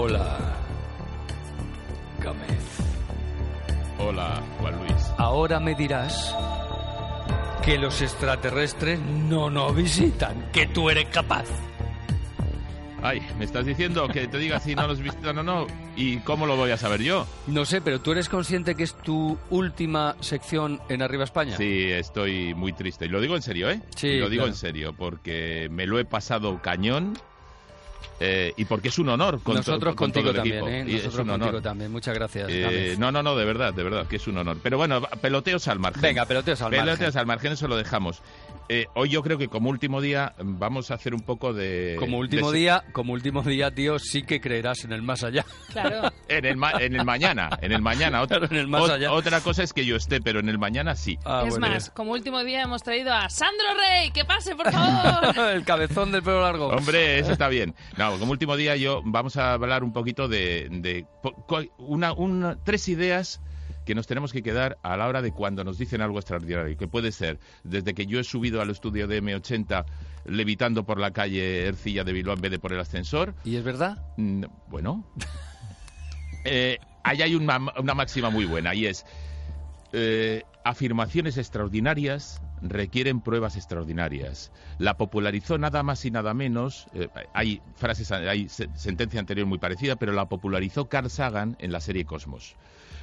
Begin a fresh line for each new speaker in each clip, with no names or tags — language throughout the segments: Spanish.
Hola, Gámez.
Hola, Juan Luis.
Ahora me dirás que los extraterrestres no nos visitan, que tú eres capaz.
Ay, me estás diciendo que te diga si no los visitan o no. ¿Y cómo lo voy a saber yo?
No sé, pero ¿tú eres consciente que es tu última sección en Arriba España?
Sí, estoy muy triste. Y lo digo en serio, ¿eh?
Sí,
Lo digo
claro.
en serio, porque me lo he pasado cañón eh, y porque es un honor. Con to-
Nosotros
con todo
contigo
el
también,
equipo.
¿eh?
Y es
Nosotros
un
contigo
honor.
también. Muchas gracias.
Eh, no, no, no, de verdad, de verdad, que es un honor. Pero bueno, peloteos al margen.
Venga, peloteos al
Peloteos
margen.
al margen, eso lo dejamos. Eh, hoy yo creo que como último día mm, vamos a hacer un poco de...
Como último
de-
día, como último día, tío, sí que creerás en el más allá.
Claro.
En el, ma- en el mañana, en el mañana. Otra,
Claro, en el más
ot-
allá.
otra cosa es que yo esté, pero en el mañana sí.
Ah,
es
bueno.
más, como último día hemos traído a Sandro Rey. ¡Que pase, por favor!
el cabezón del pelo largo.
Hombre, eso está bien. No, como último día yo vamos a hablar un poquito de, de una, una- tres ideas que nos tenemos que quedar a la hora de cuando nos dicen algo extraordinario, que puede ser desde que yo he subido al estudio de M80 levitando por la calle Ercilla de Bilbao en vez de por el ascensor.
¿Y es verdad?
Mm, Bueno, Eh, ahí hay una, una máxima muy buena y es eh, afirmaciones extraordinarias requieren pruebas extraordinarias. La popularizó nada más y nada menos, eh, hay frases, hay se- sentencia anterior muy parecida, pero la popularizó Carl Sagan en la serie Cosmos.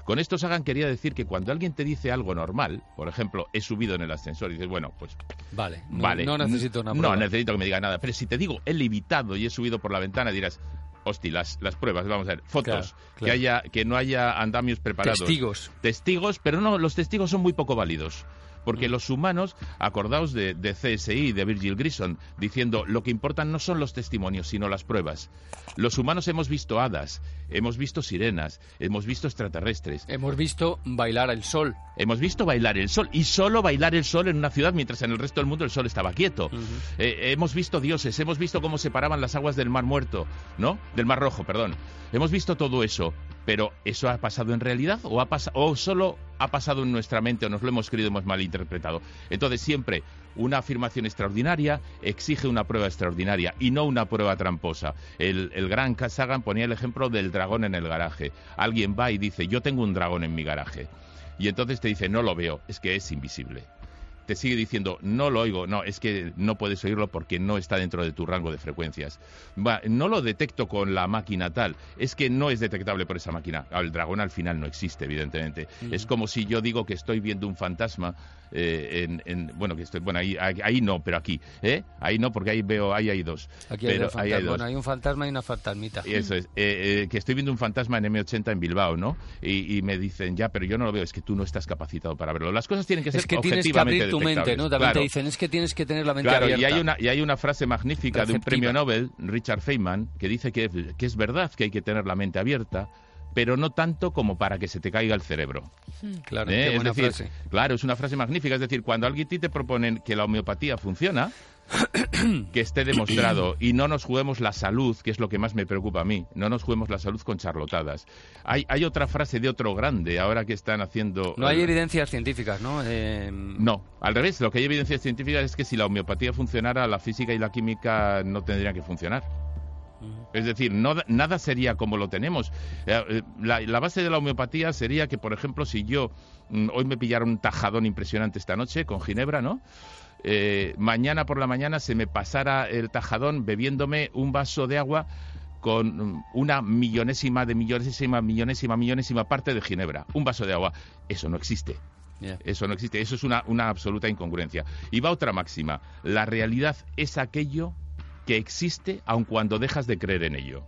Con esto Sagan quería decir que cuando alguien te dice algo normal, por ejemplo, he subido en el ascensor, y dices, bueno, pues
Vale. No,
vale.
no necesito una
No
prueba.
necesito que me diga nada. Pero si te digo, he levitado y he subido por la ventana, dirás, hostia, las, las pruebas, vamos a ver, fotos,
Claro,
Que, haya, que no haya andamios preparados.
Testigos.
Testigos, pero no, los testigos son muy poco válidos.
Mm.
Porque los humanos, acordaos de, de CSI, de Virgil Grison, diciendo lo que importan no son los testimonios, sino las pruebas. Los humanos hemos visto hadas, hemos visto sirenas, hemos visto extraterrestres,
Hemos visto bailar al sol.
Hemos visto bailar el sol y solo bailar el sol en una ciudad mientras en el resto del mundo el sol estaba quieto. Eh, hemos visto dioses, hemos visto cómo separaban las aguas del Mar Muerto, ¿no? Del Mar Rojo, perdón. Hemos visto todo eso, pero ¿eso ha pasado en realidad o, ha pas- o solo ha pasado en nuestra mente o nos lo hemos creído hemos malinterpretado? Entonces siempre una afirmación extraordinaria exige una prueba extraordinaria y no una prueba tramposa. El, el gran Sagan ponía el ejemplo del dragón en el garaje. Alguien va y dice, yo tengo un dragón en mi garaje. Y entonces te dice, no lo veo, es que es invisible. Te sigue diciendo, no lo oigo, no, es que no puedes oírlo porque no está dentro de tu rango de frecuencias. Va, no lo detecto con la máquina tal, es que no es detectable por esa máquina. El dragón al final no existe, evidentemente. Es como si yo digo que estoy viendo un fantasma eh, en, en- bueno, que estoy, bueno, ahí, ahí, no, pero aquí, ¿eh? Ahí no, porque ahí veo, ahí hay dos.
Aquí hay,
pero ahí hay
fantasmas.
dos.
Bueno, hay un fantasma y una fantasmita.
Y eso es, eh, eh, que estoy viendo un fantasma en M80 en Bilbao, ¿no? Y, y me dicen, ya, pero yo no lo veo, es que tú no estás capacitado para verlo. Las cosas tienen que ser
Es que
objetivamente
tu mente. ¿no? También te dicen, es que tienes que tener la mente
Claro,
abierta.
y hay, una, y hay una frase magnífica de un premio Nobel, Richard Feynman, que dice que, que es verdad que hay que tener la mente abierta, pero no tanto como para que se te caiga el cerebro.
Claro,
¿eh?
qué
Es
buena
decir,
frase.
claro, es una frase magnífica. Es decir, cuando alguien a ti te proponen que la homeopatía funciona, que esté demostrado y no nos juguemos la salud, que es lo que más me preocupa a mí, no nos juguemos la salud con charlotadas. Hay, hay otra frase de otro grande, ahora que están haciendo...
No hay
eh,
evidencias científicas, ¿no? Eh,
no, al revés, lo que hay evidencias científicas es que si la homeopatía funcionara, la física y la química no tendrían que funcionar. Es decir, no, nada sería como lo tenemos. Eh, eh, La, la base de la homeopatía sería que, por ejemplo, si yo mm, hoy me pillara un tajadón impresionante esta noche con ginebra, ¿no? Eh, mañana por la mañana se me pasara el tajadón bebiéndome un vaso de agua con mm, una millonésima de millonésima, millonésima, millonésima parte de ginebra. Un vaso de agua. Eso no existe. Eso no existe. Eso es una, una absoluta incongruencia. Y va otra máxima. La realidad es aquello que existe aun cuando dejas de creer en ello.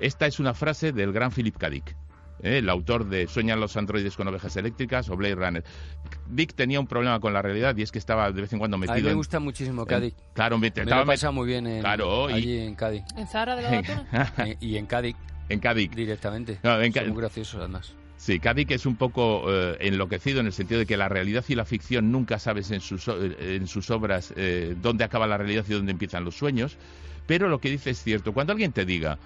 Esta es una frase del gran Philip K. Dick, ¿eh? el autor de Sueñan los androides con ovejas eléctricas o Blade Runner. Dick tenía un problema con la realidad y es que estaba de vez en cuando
A
metido
mí me
en-
gusta muchísimo
en-
Cádiz.
claro, me,
Me
estaba
lo pasado muy bien en,
Claro, y-
allí en Cádiz.
¿En Zahara de la?
Eh, y en Cádiz
en Cádiz.
directamente.
No, en
Son muy graciosos además.
Sí, Cádiz es un poco eh, enloquecido en el sentido de que la realidad y la ficción nunca sabes en sus, o- en sus obras eh, dónde acaba la realidad y dónde empiezan los sueños, pero lo que dice es cierto. Cuando alguien te diga,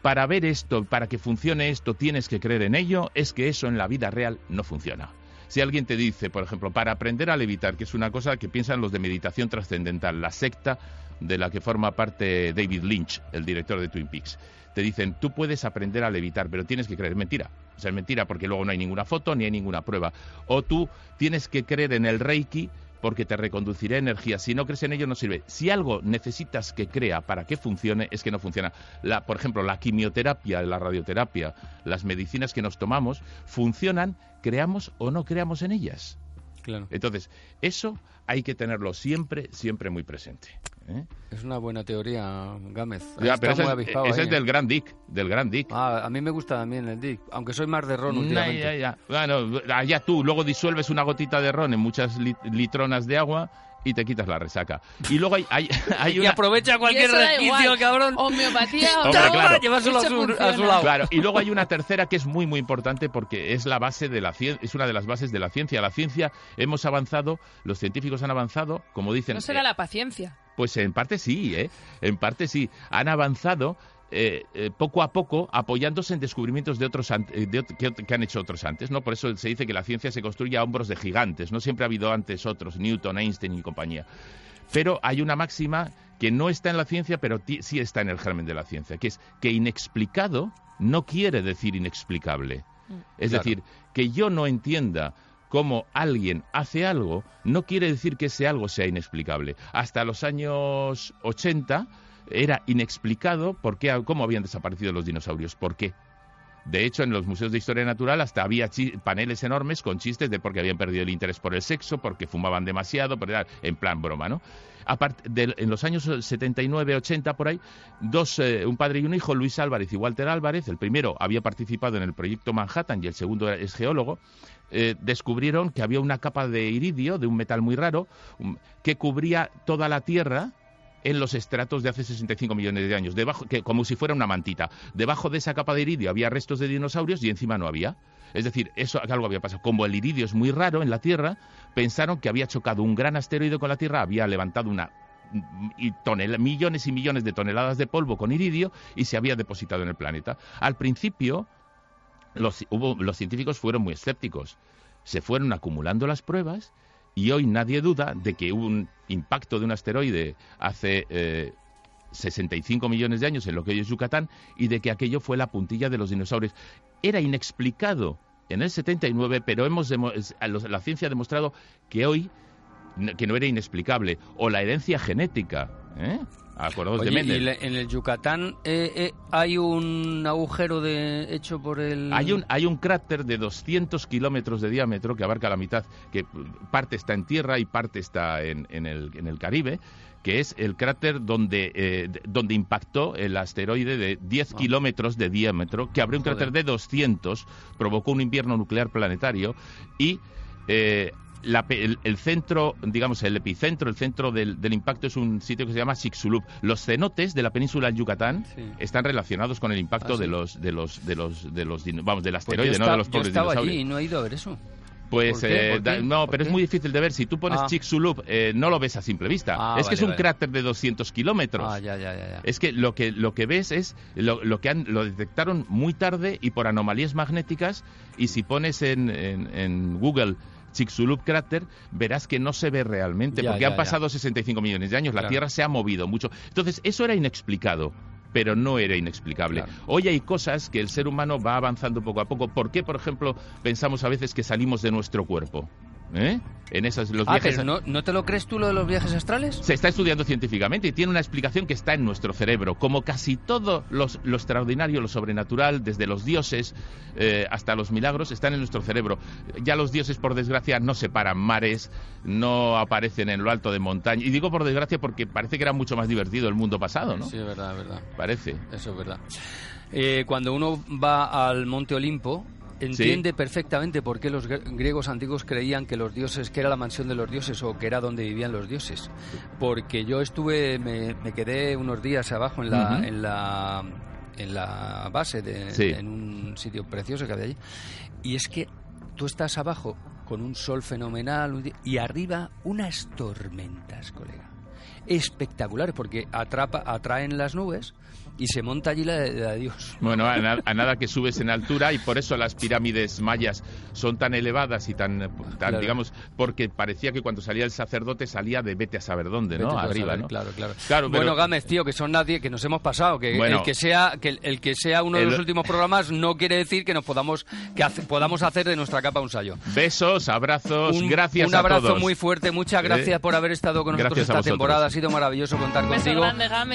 para ver esto, para que funcione esto, tienes que creer en ello, es que eso en la vida real no funciona. Si alguien te dice, por ejemplo, para aprender a levitar, que es una cosa que piensan los de meditación trascendental, la secta de la que forma parte David Lynch, el director de Twin Peaks, te dicen, tú puedes aprender a levitar, pero tienes que creer. Mentira. O sea, es mentira porque luego no hay ninguna foto ni hay ninguna prueba. O tú tienes que creer en el Reiki porque te reconducirá energía. Si no crees en ello, no sirve. Si algo necesitas que crea para que funcione, es que no funciona. La, por ejemplo, la quimioterapia, la radioterapia, las medicinas que nos tomamos, funcionan, creamos o no creamos en ellas.
Claro.
Entonces, eso hay que tenerlo siempre, siempre muy presente. ¿eh?
Es una buena teoría, Gámez.
Ya, pero es-
ahí,
es del
¿eh?
Gran Dick, del Gran Dick.
Ah, a mí me gusta también el Dick, aunque soy más de ron últimamente.
ya, ya. Bueno, allá tú, luego disuelves una gotita de ron en muchas li- litronas de agua y te quitas la resaca. Y luego hay, hay, hay
Y
una...
aprovecha
Y
cualquier
eso da
resquicio, cabrón.
Homeopatía o
Hombre, claro.
Llevárselo a su, a su lado.
Claro, y luego hay una tercera que es muy muy importante porque es la base de la ciencia, es una de las bases de la ciencia. La ciencia hemos avanzado, los científicos han avanzado, como dicen,
No será
eh,
la paciencia.
pues en parte sí, ¿eh? En parte sí, han avanzado eh, eh, poco a poco apoyándose en descubrimientos de otros eh, de que, han hecho otros antes, ¿no? Por eso se dice que la ciencia se construye a hombros de gigantes, no siempre ha habido antes otros, Newton, Einstein y compañía. Pero hay una máxima que no está en la ciencia, pero sí está en el germen de la ciencia, que es que inexplicado no quiere decir inexplicable. Es
Claro.
decir, que yo no entienda cómo alguien hace algo, no quiere decir que ese algo sea inexplicable. Hasta los años 80 era inexplicado por qué, cómo habían desaparecido los dinosaurios. ¿Por qué? De hecho, en los museos de historia natural hasta había paneles enormes con chistes de porque habían perdido el interés por el sexo, porque fumaban demasiado, en plan broma, ¿no? Aparte, de- en los años 79-80 por ahí, dos, eh, un padre y un hijo, Luis Álvarez y Walter Álvarez, el primero había participado en el proyecto Manhattan y el segundo es geólogo, eh, descubrieron que había una capa de iridio, de un metal muy raro, que cubría toda la Tierra en los estratos de hace 65 millones de años, debajo, que, como si fuera una mantita. Debajo de esa capa de iridio había restos de dinosaurios y encima no había. Es decir, eso algo había pasado. Como el iridio es muy raro en la Tierra, pensaron que había chocado un gran asteroide con la Tierra, había levantado una y tonel- millones y millones de toneladas de polvo con iridio y se había depositado en el planeta. Al principio, los, hubo- los científicos fueron muy escépticos. Se fueron acumulando las pruebas y hoy nadie duda de que hubo un impacto de un asteroide hace eh, 65 millones de años en lo que hoy es Yucatán y de que aquello fue la puntilla de los dinosaurios. Era inexplicado en el 79, pero hemos la ciencia ha demostrado que hoy que no era inexplicable o la herencia genética, ¿eh? Acordaos de Mendel.
y le- en el Yucatán eh, eh, hay un agujero de hecho por el...
Hay un, hay un cráter de 200 kilómetros de diámetro que abarca la mitad, que parte está en tierra y parte está en, en el, en el Caribe, que es el cráter donde, eh, de- donde impactó el asteroide de 10
Ah.
kilómetros de diámetro, que abrió un
Joder.
cráter de 200, provocó un invierno nuclear planetario y... eh, la el, el centro, digamos, el epicentro, el centro del, del impacto es un sitio que se llama Chicxulub. Los cenotes de la península Yucatán
Sí.
están relacionados con el impacto
Ah, sí.
de los de los de los de los vamos del
Pues
asteroide,
yo
no
esta-
de los
yo
pobres dinosaurios.
allí y no he ido a ver eso.
Pues eh, no,
¿Por
pero es muy difícil de ver. Si tú pones
Ah.
Chicxulub, eh, no lo ves a simple vista.
Ah,
es que
vale,
es un
vale.
cráter de 200 kilómetros.
Ah, ya, ya, ya. ya.
Es que lo que lo que ves es lo, lo que han lo detectaron muy tarde y por anomalías magnéticas y si pones en, en, en Google Chicxulub cráter verás que no se ve realmente
Ya,
porque
ya,
han
ya.
pasado 65 millones de años, la
Claro.
Tierra se ha movido mucho. Entonces, eso era inexplicado. Pero no era inexplicable.
Claro.
Hoy hay cosas que el ser humano va avanzando poco a poco. ¿Por qué, por ejemplo, pensamos a veces que salimos de nuestro cuerpo? ¿Eh? En esas los
Ah,
viajes
pero no, ¿no te lo crees tú lo de los viajes astrales?
se está estudiando científicamente y tiene una explicación que está en nuestro cerebro. Como casi todo los- lo extraordinario, lo sobrenatural, desde los dioses eh, hasta los milagros, están en nuestro cerebro. Ya los dioses, por desgracia, no separan mares, no aparecen en lo alto de montaña. Y digo por desgracia porque parece que era mucho más divertido el mundo pasado, ¿no?
Sí, es verdad, es verdad.
Parece.
Eso es verdad. Eh, cuando uno va al Monte Olimpo, entiende perfectamente por qué los gr- griegos antiguos creían que los dioses, que era la mansión de los dioses o que era donde vivían los dioses. Porque yo estuve, me, me quedé unos días abajo en la, en la, en la base, de,
Sí.
en un sitio precioso que había allí. Y es que tú estás abajo con un sol fenomenal y arriba unas tormentas, colega. Espectaculares porque atrapa, atraen las nubes y se monta allí la de, Dios.
Bueno, a, nada que subes en altura y por eso las pirámides mayas son tan elevadas y tan, digamos, porque parecía que cuando salía el sacerdote salía de vete a saber dónde, ¿no? Arriba, ¿no?
Claro, claro. bueno, Gámez, tío, que son nadie, que nos hemos pasado, que el que sea, que el, que sea uno de los últimos programas no quiere decir que nos podamos, que podamos hacer de nuestra capa un sallo.
Besos, abrazos, gracias
a
todos. Un
abrazo muy fuerte, muchas ¿Eh? gracias por haber estado con nosotros esta temporada, sido maravilloso contar contigo.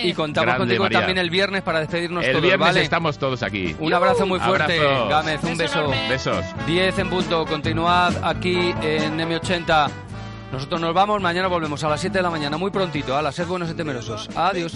y contamos contigo también el viernes para despedirnos
el viernes estamos todos aquí.
Un abrazo muy fuerte, Gámez, un beso.
Besos.
10 en punto, continuad aquí en M80. Nosotros nos vamos, mañana volvemos a las 7 de la mañana, muy prontito. A las 6 buenos y temerosos. Adiós.